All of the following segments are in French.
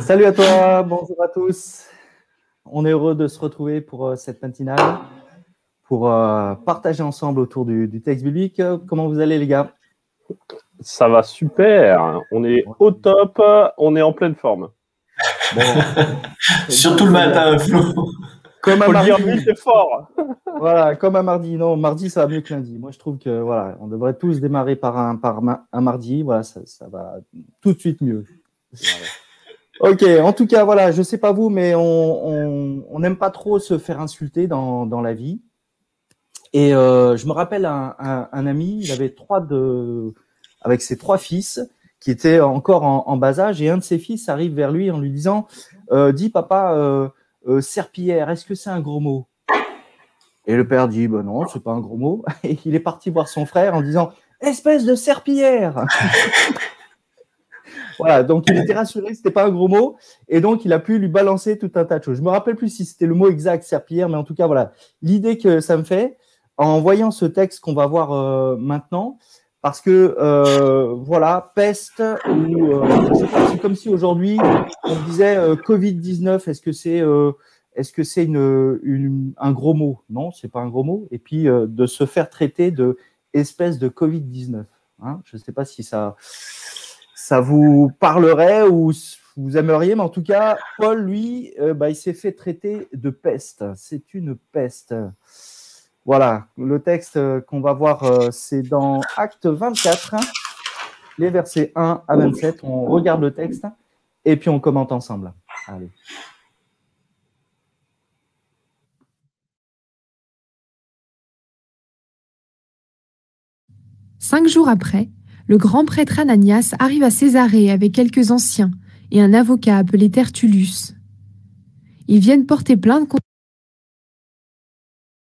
Salut à toi, bonjour à tous. On est heureux de se retrouver pour euh, cette matinale, pour euh, partager ensemble autour du, texte biblique. Comment vous allez les gars? Ça va super, on est au top, on est en pleine forme. Surtout le matin, Flo. Comme un mardi, c'est fort. voilà, comme un mardi. Non, mardi, ça va mieux que lundi. Moi, je trouve que voilà, on devrait tous démarrer par un, par un mardi. Voilà, ça, ça va tout de suite mieux. Ok, en tout cas, voilà, je sais pas vous, mais on n'aime pas trop se faire insulter dans, dans la vie. Et euh, je me rappelle un, un, ami, il avait trois de, avec ses trois fils qui étaient encore en, bas âge, et un de ses fils arrive vers lui en lui disant, euh, dis papa, euh, euh, serpillière, est-ce que c'est un gros mot? Et le père dit, ben non, c'est pas un gros mot. Et il est parti voir son frère en disant, espèce de serpillière Voilà, donc il était rassuré, c'était pas un gros mot, et donc il a pu lui balancer tout un tas de choses. Je me rappelle plus si c'était le mot exact, serpillière, mais en tout cas, voilà, l'idée que ça me fait, en voyant ce texte qu'on va voir euh, maintenant, parce que euh, voilà, peste ou euh, c'est comme si aujourd'hui on disait Covid-19, est-ce que c'est est-ce que c'est une, un gros mot? Non, c'est pas un gros mot. Et puis de se faire traiter de espèce de Covid-19. Hein je ne sais pas si ça ça vous parlerait ou vous aimeriez, mais en tout cas, Paul, lui, euh, bah, il s'est fait traiter de peste. C'est une peste. Voilà, le texte euh, qu'on va voir, euh, c'est dans Acte 24, les versets 1 à 27. On regarde le texte et puis on commente ensemble. Allez. Cinq jours après, le grand prêtre Ananias arrive à Césarée avec quelques anciens et un avocat appelé Tertullus. Ils viennent porter plainte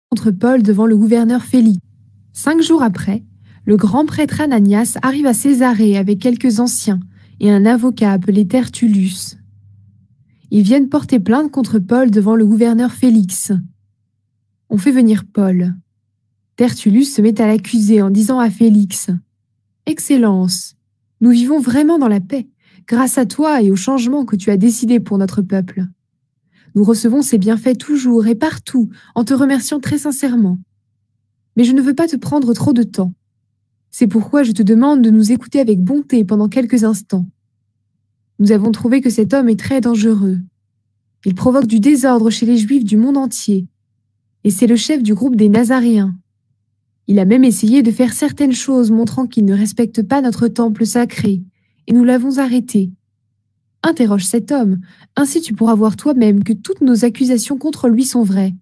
contre Paul devant le gouverneur Félix. Cinq jours après, le grand prêtre Ananias arrive à Césarée avec quelques anciens et un avocat appelé Tertullus. Ils viennent porter plainte contre Paul devant le gouverneur Félix. On fait venir Paul. Tertullus se met à l'accuser en disant à Félix Excellence, nous vivons vraiment dans la paix, grâce à toi et au changement que tu as décidé pour notre peuple. Nous recevons ces bienfaits toujours et partout en te remerciant très sincèrement. Mais je ne veux pas te prendre trop de temps. C'est pourquoi je te demande de nous écouter avec bonté pendant quelques instants. Nous avons trouvé que cet homme est très dangereux. Il provoque du désordre chez les Juifs du monde entier. Et c'est le chef du groupe des Nazaréens. Il a même essayé de faire certaines choses montrant qu'il ne respecte pas notre temple sacré, et nous l'avons arrêté. Interroge cet homme, ainsi tu pourras voir toi-même que toutes nos accusations contre lui sont vraies.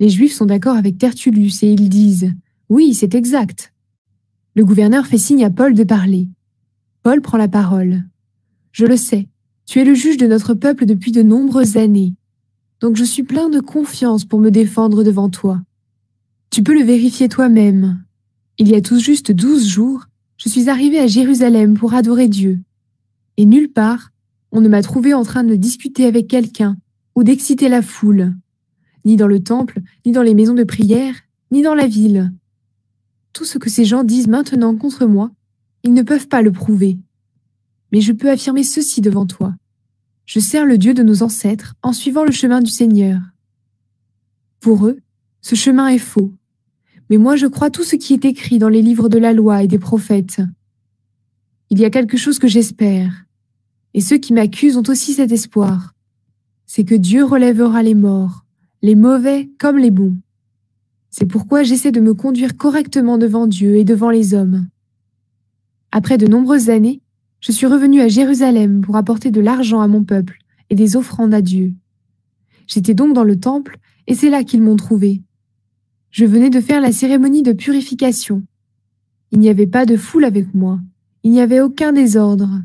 Les Juifs sont d'accord avec Tertullus et ils disent Oui, c'est exact. Le gouverneur fait signe à Paul de parler. Paul prend la parole. Je le sais, tu es le juge de notre peuple depuis de nombreuses années. Donc je suis plein de confiance pour me défendre devant toi. Tu peux le vérifier toi-même. Il y a tout juste douze jours, je suis arrivé à Jérusalem pour adorer Dieu. Et nulle part, on ne m'a trouvé en train de discuter avec quelqu'un ou d'exciter la foule, ni dans le temple, ni dans les maisons de prière, ni dans la ville. Tout ce que ces gens disent maintenant contre moi, ils ne peuvent pas le prouver. Mais je peux affirmer ceci devant toi. Je sers le Dieu de nos ancêtres en suivant le chemin du Seigneur. Pour eux, ce chemin est faux mais moi je crois tout ce qui est écrit dans les livres de la loi et des prophètes. Il y a quelque chose que j'espère, et ceux qui m'accusent ont aussi cet espoir, c'est que Dieu relèvera les morts, les mauvais comme les bons. C'est pourquoi j'essaie de me conduire correctement devant Dieu et devant les hommes. Après de nombreuses années, je suis revenu à Jérusalem pour apporter de l'argent à mon peuple et des offrandes à Dieu. J'étais donc dans le temple, et c'est là qu'ils m'ont trouvé. Je venais de faire la cérémonie de purification. Il n'y avait pas de foule avec moi. Il n'y avait aucun désordre.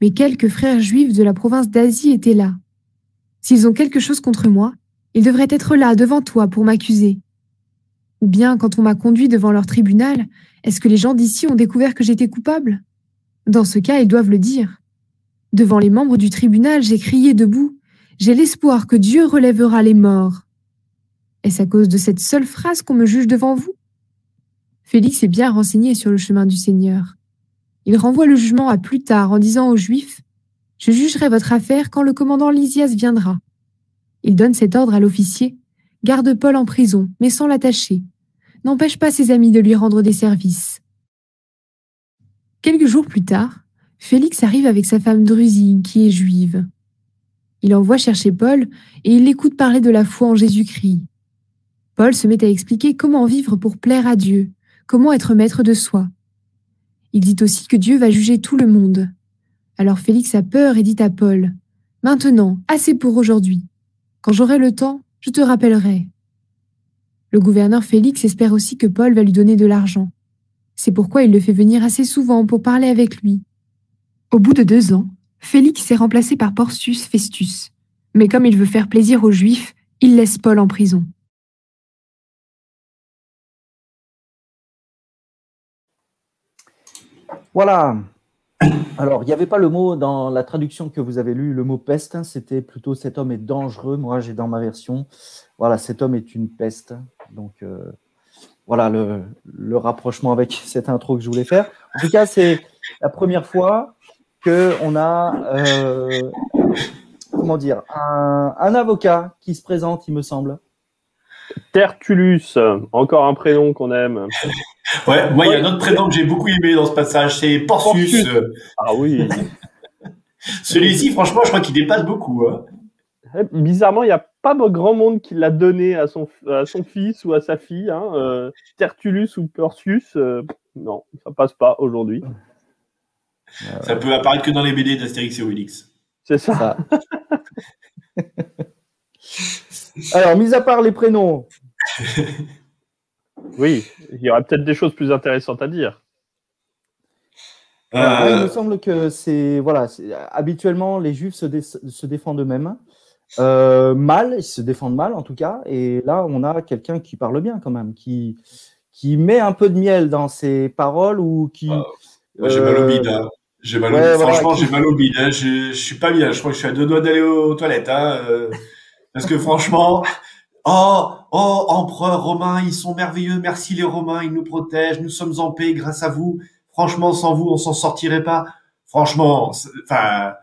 Mais quelques frères juifs de la province d'Asie étaient là. S'ils ont quelque chose contre moi, ils devraient être là devant toi pour m'accuser. Ou bien, quand on m'a conduit devant leur tribunal, est-ce que les gens d'ici ont découvert que j'étais coupable? Dans ce cas, ils doivent le dire. Devant les membres du tribunal, j'ai crié debout. J'ai l'espoir que Dieu relèvera les morts. Est-ce à cause de cette seule phrase qu'on me juge devant vous? Félix est bien renseigné sur le chemin du Seigneur. Il renvoie le jugement à plus tard en disant aux Juifs Je jugerai votre affaire quand le commandant Lysias viendra. Il donne cet ordre à l'officier. Garde Paul en prison, mais sans l'attacher. N'empêche pas ses amis de lui rendre des services. Quelques jours plus tard, Félix arrive avec sa femme Drusille, qui est juive. Il envoie chercher Paul et il l'écoute parler de la foi en Jésus-Christ. Paul se met à expliquer comment vivre pour plaire à Dieu, comment être maître de soi. Il dit aussi que Dieu va juger tout le monde. Alors Félix a peur et dit à Paul, Maintenant, assez pour aujourd'hui. Quand j'aurai le temps, je te rappellerai. Le gouverneur Félix espère aussi que Paul va lui donner de l'argent. C'est pourquoi il le fait venir assez souvent pour parler avec lui. Au bout de deux ans, Félix est remplacé par Porcius Festus. Mais comme il veut faire plaisir aux Juifs, il laisse Paul en prison. Voilà. Alors, il n'y avait pas le mot dans la traduction que vous avez lu, le mot peste, hein, c'était plutôt cet homme est dangereux. Moi, j'ai dans ma version, voilà, cet homme est une peste. Donc, euh, voilà le, le, rapprochement avec cette intro que je voulais faire. En tout cas, c'est la première fois qu'on a, euh, comment dire, un, un, avocat qui se présente, il me semble. Tertullus, encore un prénom qu'on aime. Ouais, moi, il y a un autre prénom que j'ai beaucoup aimé dans ce passage, c'est Porcius. Ah oui. Celui-ci, franchement, je crois qu'il dépasse beaucoup. Hein. Bizarrement, il n'y a pas grand monde qui l'a donné à son, à son fils ou à sa fille. Hein. Euh, Tertullus ou Porcius, euh, non, ça passe pas aujourd'hui. Ça peut apparaître que dans les BD d'Astérix et Obélix. C'est ça. Alors, mis à part les prénoms. oui, il y aurait peut-être des choses plus intéressantes à dire. Euh, il me semble que c'est voilà, habituellement les Juifs se, se défendent eux-mêmes. Euh, mal, ils se défendent mal en tout cas. Et là, on a quelqu'un qui parle bien quand même, qui, qui met un peu de miel dans ses paroles ou qui. Ah, j'ai mal au bide. Hein. J'ai mal au Franchement, j'ai mal au bide. Hein. Je, je suis pas bien. Je crois que je suis à deux doigts d'aller aux toilettes. Hein. Euh, parce que franchement, oh, oh, empereur romain, ils sont merveilleux. Merci les Romains, ils nous protègent. Nous sommes en paix grâce à vous. Franchement, sans vous, on s'en sortirait pas. Franchement, enfin,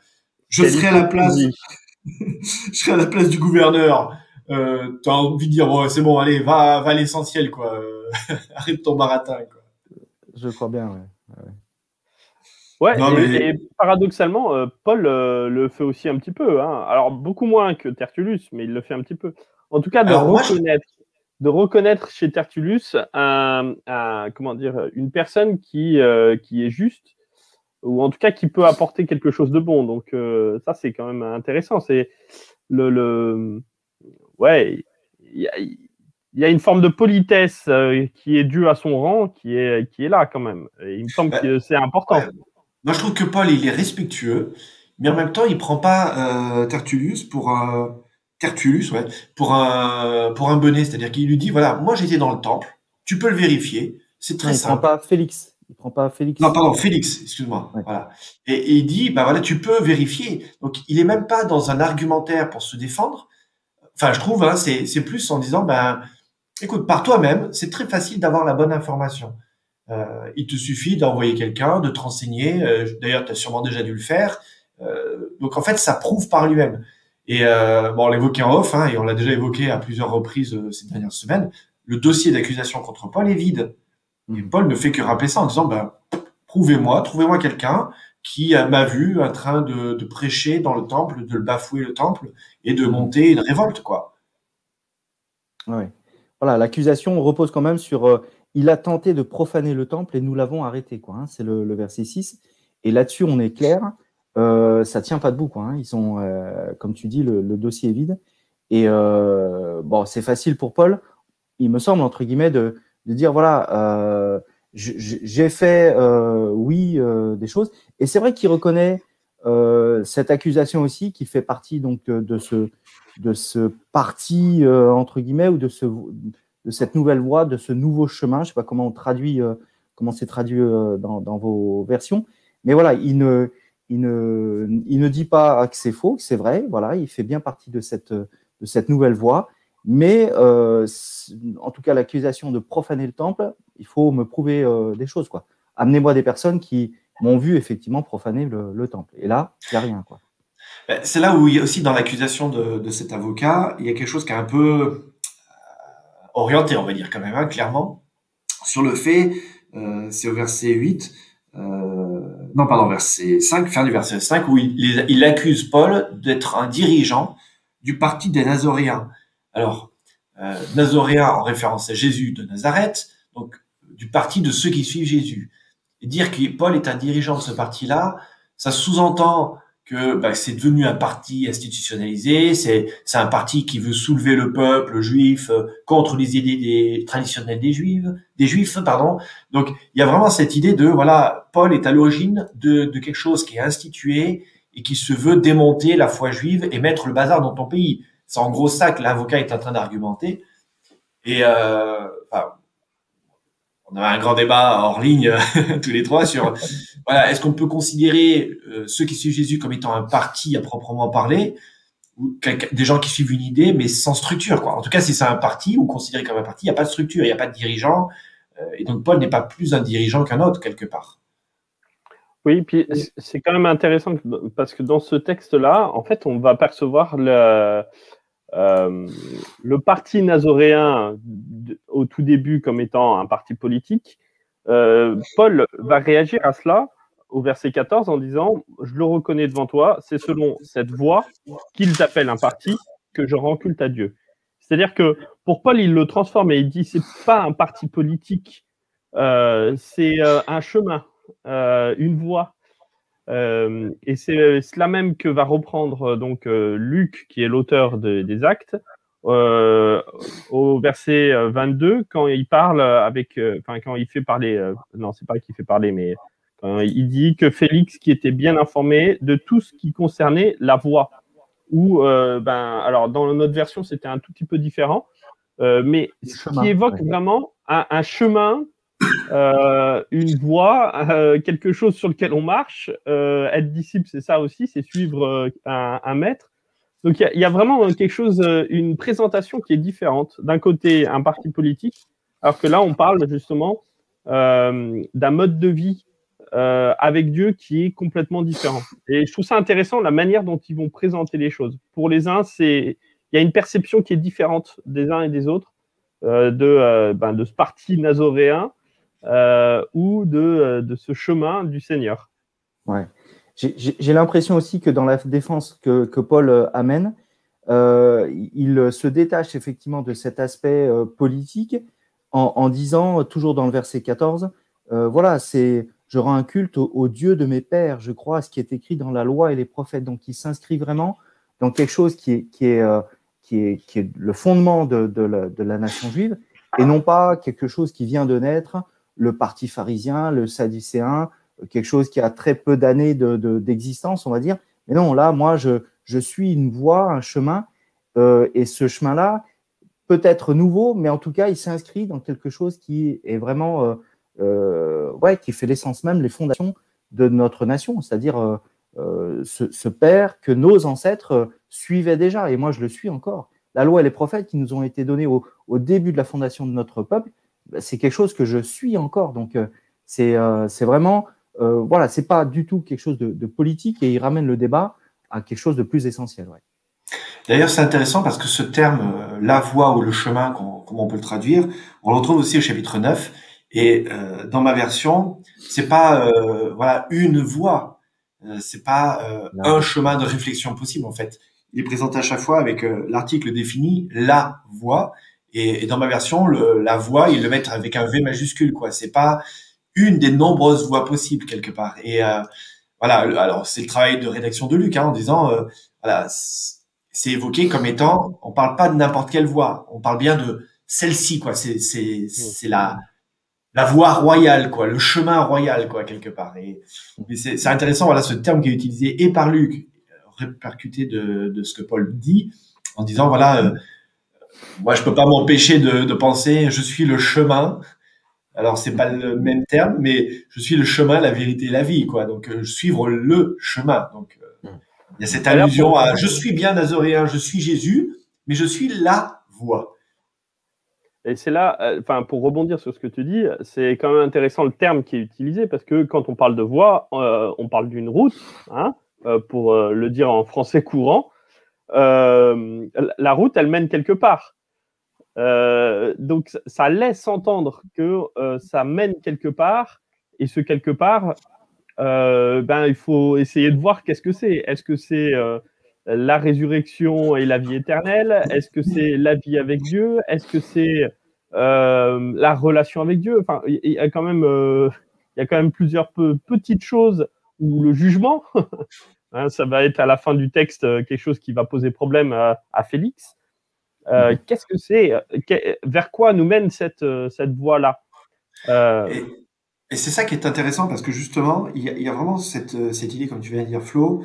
je serais à la place. je serais à la place du gouverneur. Euh, as envie de dire, c'est bon, allez, va, va à l'essentiel, quoi. Arrête ton baratin, quoi. Je crois bien, ouais. ouais. Ouais, et, paradoxalement, euh, Paul euh, le fait aussi un petit peu. Hein. Alors, beaucoup moins que Tertullus, mais il le fait un petit peu. En tout cas, de, reconnaître, de reconnaître chez Tertullus un, comment dire, une personne qui, euh, qui est juste, ou en tout cas qui peut apporter quelque chose de bon. Donc, ça, c'est quand même intéressant. C'est le, le. Ouais, il y a, y a une forme de politesse qui est due à son rang, qui est, qui est là quand même. Et il me semble que c'est important. Moi, je trouve que Paul, il est respectueux, mais en même temps, il prend pas euh, Tertullus pour Tertullus, ouais, pour un pour un bonnet, c'est-à-dire qu'il lui dit voilà, moi j'étais dans le temple, tu peux le vérifier, c'est très simple. Il prend pas Félix. Il prend pas Félix. Non, pardon, Félix, excuse-moi. Voilà. Et, il dit, bah voilà, tu peux vérifier. Donc, il est même pas dans un argumentaire pour se défendre. Enfin, je trouve, hein, c'est, c'est plus en disant, ben, écoute, par toi-même, c'est très facile d'avoir la bonne information. Euh, il te suffit d'envoyer quelqu'un, de te renseigner. Euh, D'ailleurs, tu as sûrement déjà dû le faire. Euh, donc en fait, ça prouve par lui-même. Et euh, bon, on l'évoquait en off, hein, et on l'a déjà évoqué à plusieurs reprises euh, ces dernières semaines. Le dossier d'accusation contre Paul est vide. Et mm. Paul ne fait que rappeler ça en disant, ben, prouvez-moi, trouvez-moi quelqu'un qui m'a vu en train de, de, prêcher dans le temple, de le bafouer le temple et de monter une révolte, quoi. Oui. Voilà, l'accusation repose quand même sur il a tenté de profaner le temple et nous l'avons arrêté. Quoi, hein. c'est le, verset 6. Et là-dessus, on est clair, euh, ça tient pas debout. Quoi, hein. Ils sont, euh, comme tu dis, le, dossier est vide. Et euh, bon, c'est facile pour Paul, il me semble, entre guillemets, de, dire voilà, euh, j'ai fait, oui, des choses. Et c'est vrai qu'il reconnaît cette accusation aussi, qui fait partie donc de ce, de ce parti, entre guillemets, ou de ce de cette nouvelle voie, de ce nouveau chemin. Je sais pas comment on traduit, euh, comment c'est traduit euh, dans, vos versions, mais voilà, il ne, il ne, dit pas que c'est faux, que c'est vrai. Voilà, il fait bien partie de cette, nouvelle voie. Mais euh, en tout cas, l'accusation de profaner le temple, il faut me prouver des choses. Amenez-moi des personnes qui m'ont vu effectivement profaner le, temple. Et là, il n'y a rien. Ben, c'est là où il y a aussi dans l'accusation de, cet avocat, il y a quelque chose qui est un peu euh, orienté, on va dire quand même, hein, clairement, sur le fait, euh, c'est au verset 8, euh, non pardon, verset 5, fin du verset 5, où il, il accuse Paul d'être un dirigeant du parti des Nazoréens. Alors, euh, Nazoréens en référence à Jésus de Nazareth, donc du parti de ceux qui suivent Jésus. Et dire que Paul est un dirigeant de ce parti-là, ça sous-entend que bah, c'est devenu un parti institutionnalisé, c'est un parti qui veut soulever le peuple juif euh, contre les idées des, traditionnelles des juifs, des juifs pardon. Donc il y a vraiment cette idée de voilà, Paul est à l'origine de, de quelque chose qui est institué et qui se veut démonter la foi juive et mettre le bazar dans ton pays. C'est en gros ça que l'avocat est en train d'argumenter. Et euh, enfin, on avait un grand débat hors ligne tous les trois sur voilà, est-ce qu'on peut considérer euh, ceux qui suivent Jésus comme étant un parti à proprement parler ou des gens qui suivent une idée mais sans structure quoi. En tout cas, si c'est un parti ou considéré comme un parti, il n'y a pas de structure, il n'y a pas de dirigeant euh, et donc Paul n'est pas plus un dirigeant qu'un autre quelque part. Oui, puis c'est quand même intéressant parce que dans ce texte-là, en fait, on va percevoir le, euh, le parti nazoréen au tout début comme étant un parti politique, euh, Paul va réagir à cela au verset 14 en disant Je le reconnais devant toi, c'est selon cette voie qu'ils appellent un parti que je rends culte à Dieu. C'est-à-dire que pour Paul, il le transforme et il dit c'est pas un parti politique, euh, c'est un chemin, une voie. Euh, et c'est euh, cela même que va reprendre euh, donc Luc, qui est l'auteur des Actes, au verset 22, quand il parle avec, enfin quand il fait parler, non c'est pas qu'il fait parler, mais il dit que Félix, qui était bien informé de tout ce qui concernait la voie, ou ben alors dans notre version c'était un tout petit peu différent, mais ce qui évoque vraiment un chemin euh, une voie, euh, quelque chose sur lequel on marche. Euh, être disciple, c'est ça aussi, c'est suivre un, maître. Donc il y, a vraiment quelque chose, une présentation qui est différente. D'un côté, un parti politique, alors que là, on parle justement d'un mode de vie avec Dieu qui est complètement différent. Et je trouve ça intéressant la manière dont ils vont présenter les choses. Pour les uns, c'est il y a une perception qui est différente des uns et des autres de, ben, de ce parti nazoréen euh, ou de, euh, de, ce chemin du Seigneur. Ouais. J'ai l'impression aussi que dans la défense que, que Paul euh, amène, euh, il se détache effectivement de cet aspect politique en, disant, toujours dans le verset 14, euh, voilà, c'est je rends un culte au, Dieu de mes pères, je crois à ce qui est écrit dans la loi et les prophètes. Donc il s'inscrit vraiment dans quelque chose qui est, qui est, qui est, qui est le fondement de la nation juive et non pas quelque chose qui vient de naître le parti pharisien, le sadducéen, quelque chose qui a très peu d'années d'existence, on va dire. Mais non, là, moi, je, je suis une voie, un chemin, euh, et ce chemin-là peut être nouveau, mais en tout cas, il s'inscrit dans quelque chose qui est vraiment, euh, euh, ouais, qui fait l'essence même, les fondations de notre nation, c'est-à-dire ce, père que nos ancêtres suivaient déjà, et moi, je le suis encore. La loi et les prophètes qui nous ont été donnés au, au début de la fondation de notre peuple, c'est quelque chose que je suis encore. Donc, euh, euh, c'est vraiment, euh, voilà, c'est pas du tout quelque chose de, politique et il ramène le débat à quelque chose de plus essentiel. Ouais. D'ailleurs, c'est intéressant parce que ce terme, la voie ou le chemin, comment on peut le traduire, on le retrouve aussi au chapitre 9. Et dans ma version, c'est pas voilà une voie, c'est pas un chemin de réflexion possible en fait. Il est présenté à chaque fois avec l'article défini la voie et, dans ma version, le, la voix, ils le mettent avec un V majuscule, quoi. C'est pas une des nombreuses voix possibles quelque part. Et euh, voilà. Alors c'est le travail de rédaction de Luc, hein, en disant, euh, voilà, c'est évoqué comme étant, on parle pas de n'importe quelle voix, on parle bien de celle-ci, quoi. C'est c'est c'est la la voie royale, quoi, le chemin royal, quoi, quelque part. Et, c'est intéressant, voilà, ce terme qui est utilisé et par Luc, répercuté de, de ce que Paul dit, en disant, voilà, euh, moi, je peux pas m'empêcher de, de, penser, je suis le chemin. Alors, c'est pas le même terme, mais je suis le chemin, la vérité, la vie, quoi. Donc, euh, suivre le chemin. Donc, euh, il y a cette allusion à, je suis bien nazoréen, je suis Jésus, mais je suis la voie. Et c'est là, euh, enfin, pour rebondir sur ce que tu dis, c'est quand même intéressant le terme qui est utilisé parce que quand on parle de voie, on parle d'une route, hein, pour le dire en français courant, la route, elle mène quelque part. donc, ça laisse entendre que ça mène quelque part, et ce quelque part, ben, il faut essayer de voir qu'est-ce que c'est. Est-ce que c'est la résurrection et la vie éternelle? Est-ce que c'est la vie avec Dieu? Est-ce que c'est euh, la relation avec Dieu? Enfin, il y, a quand même, euh, il y a quand même plusieurs petites choses où le jugement, hein, ça va être à la fin du texte euh, quelque chose qui va poser problème à, Félix. Mhm. Qu'est-ce que c'est Vers quoi nous mène cette, cette voie-là? Et, c'est ça qui est intéressant parce que justement, il y a, vraiment cette, cette idée, comme tu viens de dire, Flo,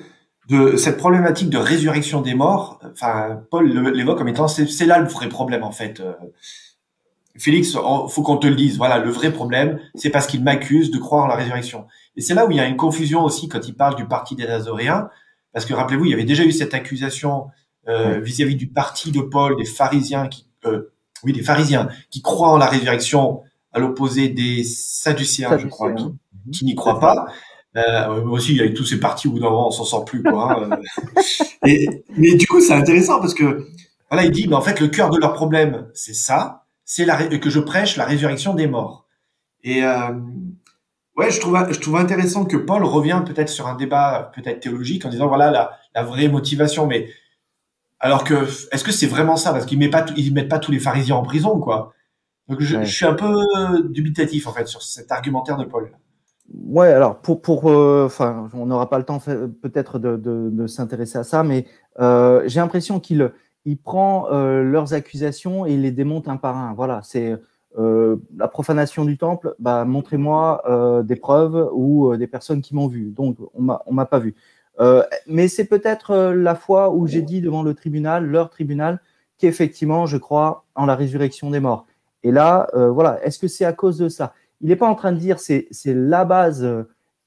de cette problématique de résurrection des morts, enfin, Paul l'évoque comme étant c'est là le vrai problème en fait. Félix, faut qu'on te le dise. Voilà, le vrai problème, c'est parce qu'il m'accuse de croire en la résurrection. Et c'est là où il y a une confusion aussi quand il parle du parti des Nazoréens, parce que rappelez-vous, il y avait déjà eu cette accusation euh, vis-à-vis du parti de Paul, des pharisiens qui, euh, oui, des pharisiens qui croient en la résurrection, à l'opposé des sadducéens, je crois, qui, qui n'y croient pas. Euh, moi aussi, il y a eu tous ces partis où on s'en sort plus, quoi. Hein. et, mais du coup, c'est intéressant parce que voilà, il dit, mais en fait, le cœur de leur problème, c'est ça, c'est la que je prêche la résurrection des morts. Et euh, ouais, je trouve, je trouve intéressant que Paul revient peut-être sur un débat peut-être théologique en disant voilà la, la vraie motivation, mais alors que est-ce que c'est vraiment ça? Parce qu'ils mettent pas, ils mettent pas tous les pharisiens en prison, quoi. Donc je, je suis un peu dubitatif en fait sur cet argumentaire de Paul. Ouais, alors pour, pour euh, enfin, on n'aura pas le temps peut-être de, de, de s'intéresser à ça, mais euh, j'ai l'impression qu'il il prend euh, leurs accusations et il les démonte un par un. Voilà, c'est euh, la profanation du temple. Bah, montrez-moi euh, des preuves ou des personnes qui m'ont vu. Donc, on m'a, pas vu. mais c'est peut-être la fois où j'ai dit devant le tribunal, leur tribunal, qu'effectivement, je crois en la résurrection des morts. Et là, voilà, est-ce que c'est à cause de ça? Il n'est pas en train de dire c'est la base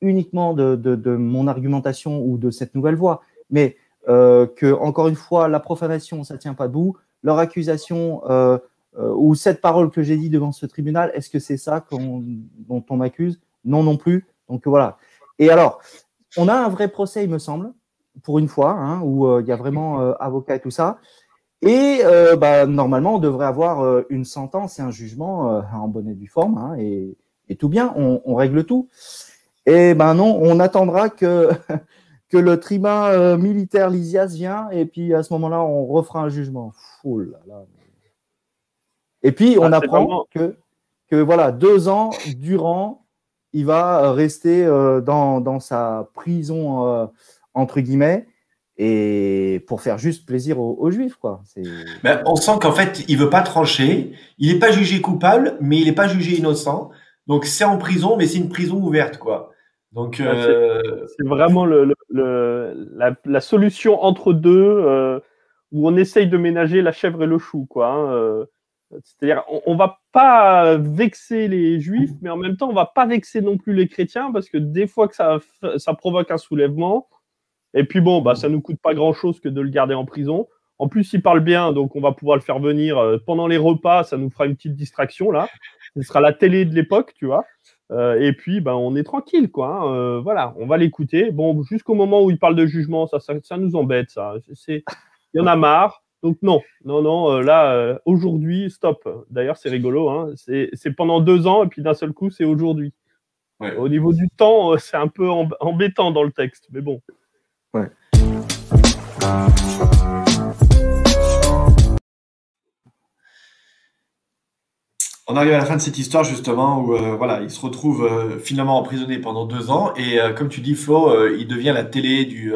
uniquement de, de, mon argumentation ou de cette nouvelle voie, mais euh, que encore une fois la profanation ça tient pas debout, leur accusation euh, euh, ou cette parole que j'ai dit devant ce tribunal, est-ce que c'est ça dont on m'accuse Non non plus. Donc voilà. Et alors on a un vrai procès il me semble pour une fois hein, où il y a vraiment avocat et tout ça. Et bah, normalement, on devrait avoir une sentence et un jugement en bonne et due forme. Hein, et, et tout bien, on, règle tout. Et ben non, on attendra que, que le tribun euh, militaire Lysias vient et puis à ce moment-là, on refera un jugement. Et puis, on ah, apprend que, que voilà, deux ans durant, il va rester euh, dans, dans, sa prison, euh, entre guillemets, et pour faire juste plaisir aux, juifs. Quoi. Ben, on sent qu'en fait, il veut pas trancher, il n'est pas jugé coupable, mais il n'est pas jugé innocent. Donc c'est en prison, mais c'est une prison ouverte, quoi. Donc euh... c'est vraiment le, la, solution entre deux euh, où on essaye de ménager la chèvre et le chou, quoi. Hein, euh. C'est-à-dire, on, on, va pas vexer les juifs, mais en même temps, on va pas vexer non plus les chrétiens parce que des fois que ça, ça provoque un soulèvement, et puis bon, bah ça nous coûte pas grand-chose que de le garder en prison. En plus, il parle bien, donc on va pouvoir le faire venir euh, pendant les repas. Ça nous fera une petite distraction là ce sera la télé de l'époque, tu vois. Euh, et puis, ben, on est tranquille, quoi. Hein. Euh, voilà, on va l'écouter. Bon, jusqu'au moment où il parle de jugement, ça, ça, nous embête, ça. C'est, il y en a marre. Donc non, non, non. Euh, là, aujourd'hui, stop. D'ailleurs, c'est rigolo. Hein. C'est, pendant deux ans et puis d'un seul coup, c'est aujourd'hui. Au niveau du temps, c'est un peu embêtant dans le texte, mais bon. Ouais. On arrive à la fin de cette histoire justement où euh, voilà, il se retrouve euh, finalement emprisonné pendant deux ans et euh, comme tu dis Flo, il devient la télé du,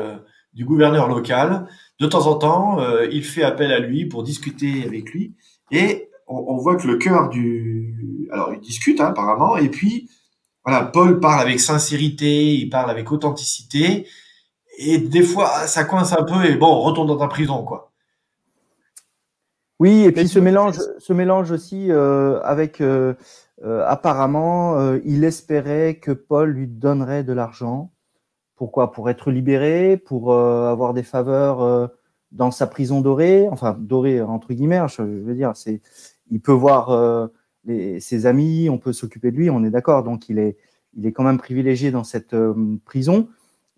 du gouverneur local. De temps en temps, il fait appel à lui pour discuter avec lui et on, voit que le cœur du, alors il discute hein, apparemment et puis voilà, Paul parle avec sincérité, il parle avec authenticité et des fois ça coince un peu et bon, on retourne dans ta prison quoi. Oui, et puis ce mélange, ce mélange aussi euh, avec euh, euh, apparemment, il espérait que Paul lui donnerait de l'argent. Pourquoi? Pour être libéré, pour avoir des faveurs dans sa prison dorée, enfin dorée entre guillemets. Hein, je veux dire, c'est, il peut voir ses amis, on peut s'occuper de lui, on est d'accord. Donc il est, il est quand même privilégié dans cette prison.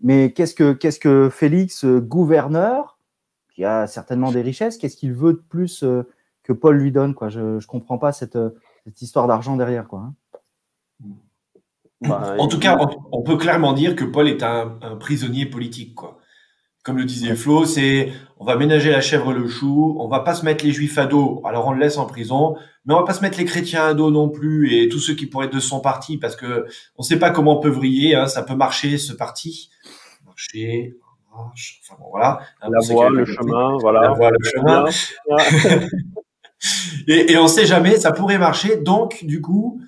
mais qu'est-ce que, qu'est-ce que Félix, gouverneur, qui a certainement des richesses, qu'est-ce qu'il veut de plus que Paul lui donne quoi? Je ne comprends pas cette, cette histoire d'argent derrière. Quoi, hein. bah, en tout cas, on, peut clairement dire que Paul est un, prisonnier politique. Quoi. Comme le disait Flo, c'est on va ménager la chèvre le chou, on va pas se mettre les juifs à dos, alors on le laisse en prison, mais on va pas se mettre les chrétiens à dos non plus et tous ceux qui pourraient être de son parti parce que on sait pas comment on peut vriller, hein, ça peut marcher ce parti, marcher, enfin bon voilà. La voie, le chemin, voilà. La voie, le chemin. et, et on sait jamais, ça pourrait marcher. Donc, du coup,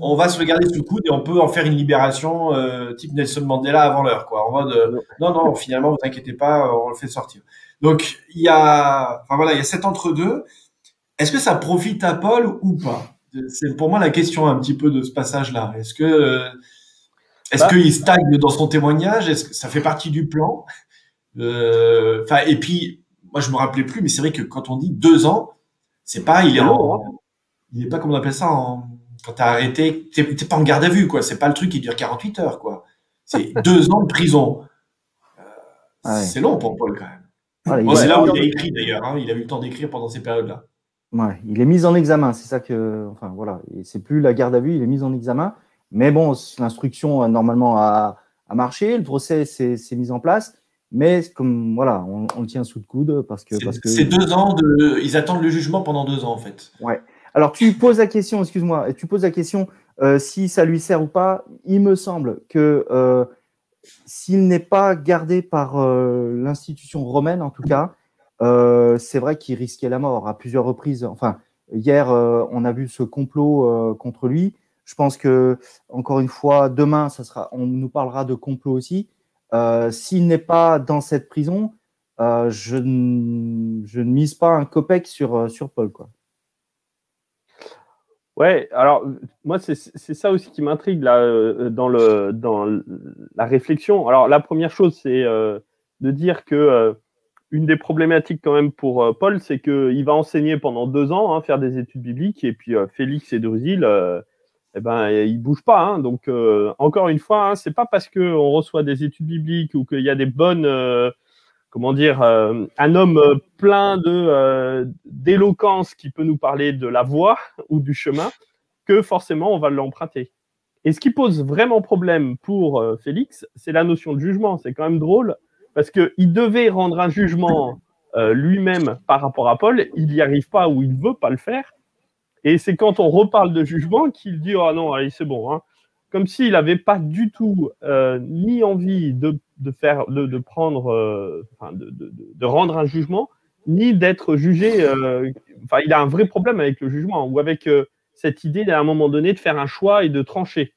on va se le garder sous le coude et on peut en faire une libération euh, type Nelson Mandela avant l'heure, quoi. En mode, euh, non, non, finalement, vous inquiétez pas, on le fait sortir. Donc, il y a, enfin voilà, il y a cet entre-deux. Est-ce que ça profite à Paul ou pas? C'est pour moi la question un petit peu de ce passage-là. Est-ce que, est-ce bah. qu'il stagne dans son témoignage? Est-ce que ça fait partie du plan? euh, Enfin, et puis, moi, je me rappelais plus, mais c'est vrai que quand on dit deux ans, c'est pas, il est en, il est pas, comment on appelle ça, en, quand t'as arrêté, t'es pas en garde à vue, quoi. C'est pas le truc qui dure 48 heures, quoi. C'est deux ans de prison. Euh, c'est long pour Paul, quand même. c'est là où il a écrit, d'ailleurs. Hein. Il a eu le temps d'écrire pendant ces périodes-là. Ouais, il est mis en examen, c'est ça que, enfin voilà, c'est plus la garde à vue, il est mis en examen. Mais bon, l'instruction normalement a, a, marché, le procès s'est mis en place. Mais comme voilà, on, le tient sous le coude parce que parce que c'est deux ans de, ils attendent le jugement pendant deux ans en fait. Ouais. Alors tu poses la question, excuse-moi, tu poses la question euh, si ça lui sert ou pas. Il me semble que euh, s'il n'est pas gardé par euh, l'institution romaine, en tout cas, c'est vrai qu'il risquait la mort à plusieurs reprises. Enfin, hier, on a vu ce complot contre lui. Je pense que encore une fois, demain, ça sera, on nous parlera de complot aussi. Euh, s'il n'est pas dans cette prison, euh, je, ne mise pas un copec sur, euh, sur Paul. Quoi. Ouais, alors moi, c'est ça aussi qui m'intrigue dans, le, dans la réflexion. Alors, la première chose, c'est de dire que une des problématiques quand même pour Paul, c'est qu'il va enseigner pendant deux ans, hein, faire des études bibliques, et puis Félix et Drusille, eh ben, il bouge pas. Hein. Donc, euh, encore une fois, hein, c'est pas parce qu'on reçoit des études bibliques ou qu'il y a des bonnes, euh, comment dire, euh, un homme plein d'éloquence qui peut nous parler de la voie ou du chemin que forcément on va l'emprunter. Et ce qui pose vraiment problème pour Félix, c'est la notion de jugement. C'est quand même drôle parce qu'il devait rendre un jugement lui-même par rapport à Paul. Il n'y arrive pas ou il veut pas le faire. Et c'est quand on reparle de jugement qu'il dit Ah non, allez, c'est bon. Hein. Comme s'il n'avait pas du tout euh, ni envie de, de faire, de, de prendre, euh, de, de, rendre un jugement, ni d'être jugé. Euh, enfin, il a un vrai problème avec le jugement ou avec euh, cette idée à un moment donné de faire un choix et de trancher.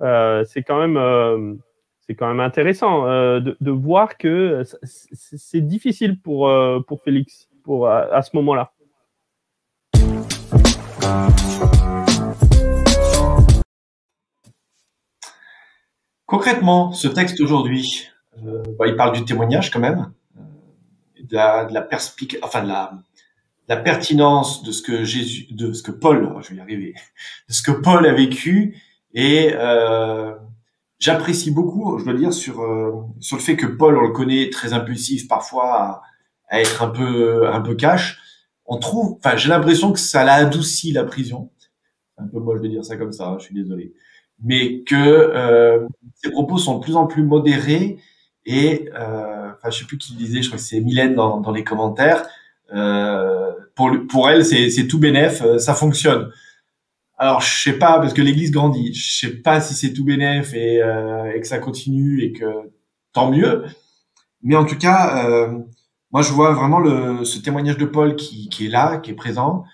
C'est quand même, c'est quand même intéressant de, de, voir que c'est difficile pour pour Félix pour à ce moment-là. Concrètement, ce texte aujourd'hui, euh, bah, il parle du témoignage quand même, euh, de la, enfin de la, pertinence de ce que Jésus, de ce que Paul, oh, je vais y arriver, de ce que Paul a vécu, et euh, j'apprécie beaucoup, je dois dire, sur sur le fait que Paul, on le connaît très impulsif parfois, à, à être un peu un peu cash. On trouve, enfin, j'ai l'impression que ça l'a adouci la prison. Un peu moche de dire ça comme ça, hein, je suis désolé mais que euh, ses propos sont de plus en plus modérés et euh, enfin je sais plus qui le disait, je crois que c'est Mylène dans, les commentaires. Euh, pour pour elle c'est c'est tout bénéf, euh, ça fonctionne. Alors je sais pas parce que l'Église grandit, je sais pas si c'est tout bénéf et, euh, et que ça continue et que tant mieux. Mais en tout cas, euh, moi je vois vraiment le, ce témoignage de Paul qui, qui est là, qui est présent,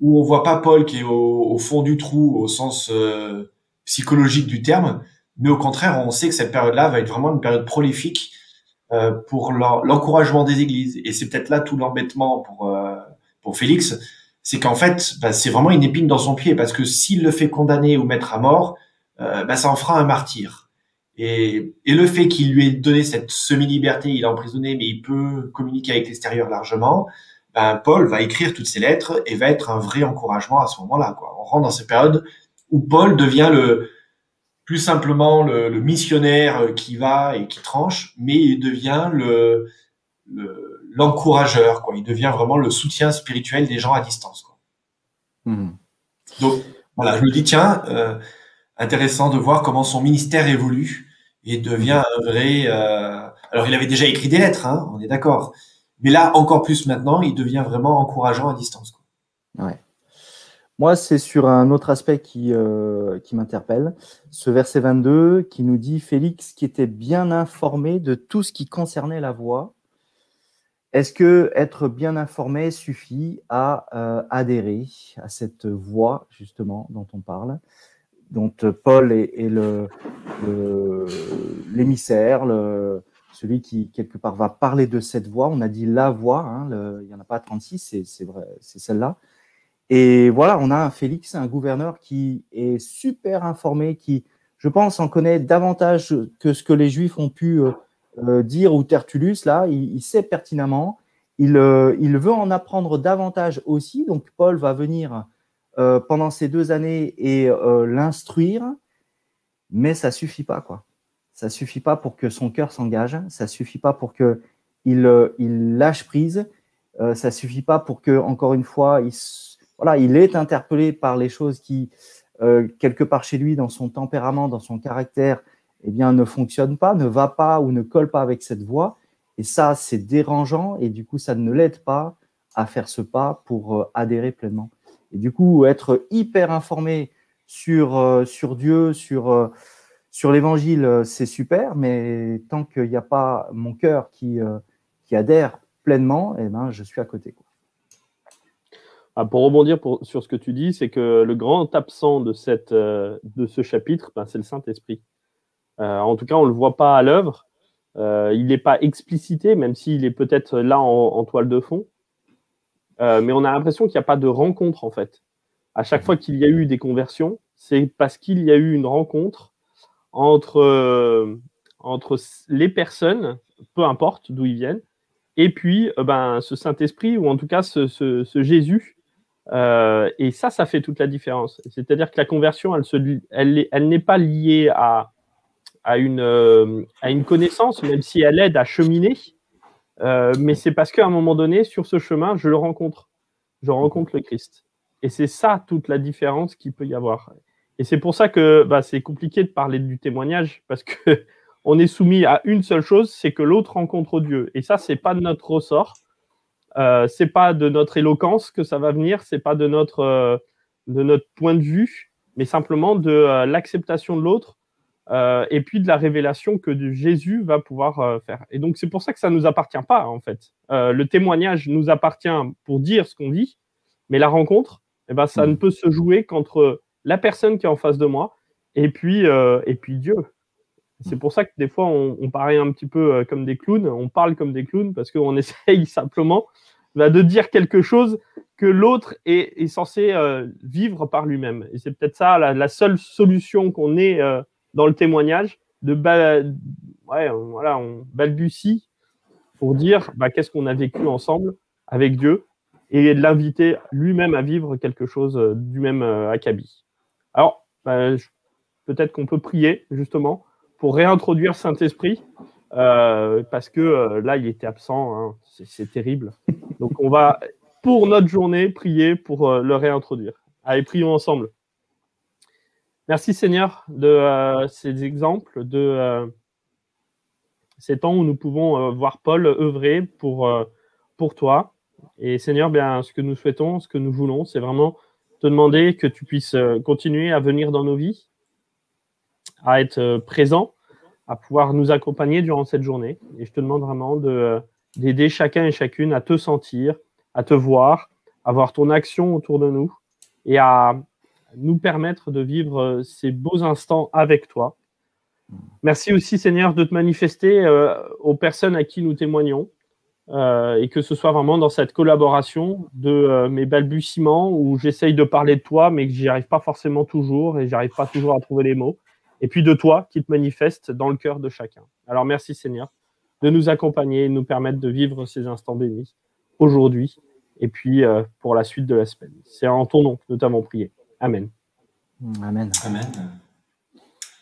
où on voit pas Paul qui est au, au fond du trou au sens euh, psychologique du terme, mais au contraire, on sait que cette période-là va être vraiment une période prolifique euh, pour l'encouragement des églises. Et c'est peut-être là tout l'embêtement pour euh, pour Félix, c'est qu'en fait, bah, c'est vraiment une épine dans son pied parce que s'il le fait condamner ou mettre à mort, euh, bah, ça en fera un martyr. Et, et le fait qu'il lui ait donné cette semi-liberté, il est emprisonné, mais il peut communiquer avec l'extérieur largement. Bah, Paul va écrire toutes ces lettres et va être un vrai encouragement à ce moment-là. Quoi. On rentre dans cette période où Paul devient le, plus simplement le, missionnaire qui va et qui tranche, mais il devient le l'encourageur, quoi. Il devient vraiment le soutien spirituel des gens à distance, quoi. Hmm. Donc voilà, je me dis tiens, euh, intéressant de voir comment son ministère évolue et devient un vrai. Euh, alors il avait déjà écrit des lettres, hein, on est d'accord, mais là encore plus maintenant, il devient vraiment encourageant à distance. Moi, c'est sur un autre aspect qui, euh, m'interpelle. Ce verset 22 qui nous dit Félix qui était bien informé de tout ce qui concernait la voix. Est-ce que être bien informé suffit à euh, adhérer à cette voix justement dont on parle, dont Paul est, l'émissaire, celui qui quelque part va parler de cette voix. On a dit la voix, hein, il n'y en a pas 36, c'est vrai, c'est celle-là. Et voilà, on a un Félix, un gouverneur qui est super informé, qui, je pense, en connaît davantage que ce que les Juifs ont pu euh, euh, dire, ou Tertullus, là, il, sait pertinemment. Euh, il, veut en apprendre davantage aussi. Donc, Paul va venir pendant ces deux années et l'instruire, mais ça suffit pas, quoi. Ça suffit pas pour que son cœur s'engage. Ça suffit pas pour que il, il lâche prise. ça suffit pas pour que, encore une fois, il voilà, il est interpellé par les choses qui, euh, quelque part chez lui, dans son tempérament, dans son caractère, eh bien, ne fonctionnent pas, ne va pas ou ne colle pas avec cette voie. Et ça, c'est dérangeant et du coup, ça ne l'aide pas à faire ce pas pour euh, adhérer pleinement. Et du coup, être hyper informé sur, euh, sur Dieu, sur, sur l'évangile, c'est super, mais tant qu'il n'y a pas mon cœur qui, qui adhère pleinement, eh ben, je suis à côté. Ah, pour rebondir sur ce que tu dis, c'est que le grand absent de, cette, euh, de ce chapitre, ben, c'est le Saint-Esprit. Euh, en tout cas, on ne le voit pas à l'œuvre. Euh, il n'est pas explicité, même s'il est peut-être là en, toile de fond. Mais on a l'impression qu'il n'y a pas de rencontre, en fait. À chaque fois qu'il y a eu des conversions, c'est parce qu'il y a eu une rencontre entre, entre les personnes, peu importe d'où ils viennent, et puis ben, ce Saint-Esprit, ou en tout cas ce, Jésus euh, et ça, ça fait toute la différence. C'est-à-dire que la conversion, elle, elle, elle n'est pas liée à, à, une, euh, à une connaissance, même si elle aide à cheminer. Euh, mais c'est parce qu'à un moment donné, sur ce chemin, je le rencontre. Je rencontre le Christ. Et c'est ça toute la différence qu'il peut y avoir. Et c'est pour ça que bah, c'est compliqué de parler du témoignage, parce que on est soumis à une seule chose, c'est que l'autre rencontre Dieu. Et ça, c'est pas de notre ressort. Euh, c'est pas de notre éloquence que ça va venir, c'est pas de notre, euh, de notre point de vue, mais simplement de euh, l'acceptation de l'autre et puis de la révélation que Jésus va pouvoir faire. Et donc c'est pour ça que ça nous appartient pas en fait. le témoignage nous appartient pour dire ce qu'on vit, mais la rencontre, eh ben, ça mm. ne peut se jouer qu'entre la personne qui est en face de moi et puis, et puis Dieu. C'est pour ça que des fois, on, paraît un petit peu euh, comme des clowns, on parle comme des clowns parce qu'on essaye simplement bah, de dire quelque chose que l'autre est, censé euh, vivre par lui-même. Et c'est peut-être ça la, seule solution qu'on ait euh, dans le témoignage, de on, balbutie pour dire bah, qu'est-ce qu'on a vécu ensemble avec Dieu et de l'inviter lui-même à vivre quelque chose du même acabit. Alors, bah, peut-être qu'on peut prier justement pour réintroduire Saint-Esprit, euh, parce que euh, là, il était absent. Hein. c'est terrible. Donc, on va, pour notre journée, prier pour euh, le réintroduire. Allez, prions ensemble. Merci Seigneur de ces exemples, de ces temps où nous pouvons voir Paul œuvrer pour, toi. Et Seigneur, bien, ce que nous souhaitons, ce que nous voulons, c'est vraiment te demander que tu puisses continuer à venir dans nos vies, à être euh, présent, à pouvoir nous accompagner durant cette journée. Et je te demande vraiment de, d'aider chacun et chacune à te sentir, à te voir, à voir ton action autour de nous et à nous permettre de vivre euh, ces beaux instants avec toi. Merci aussi, Seigneur, de te manifester euh, aux personnes à qui nous témoignons et que ce soit vraiment dans cette collaboration de mes balbutiements où j'essaye de parler de toi, mais que j'y arrive pas forcément toujours et j'arrive pas toujours à trouver les mots et puis de toi qui te manifeste dans le cœur de chacun. Alors merci Seigneur de nous accompagner et nous permettre de vivre ces instants bénis aujourd'hui et puis euh, pour la suite de la semaine. C'est en ton nom que nous t'avons prié. Amen. Amen. Amen.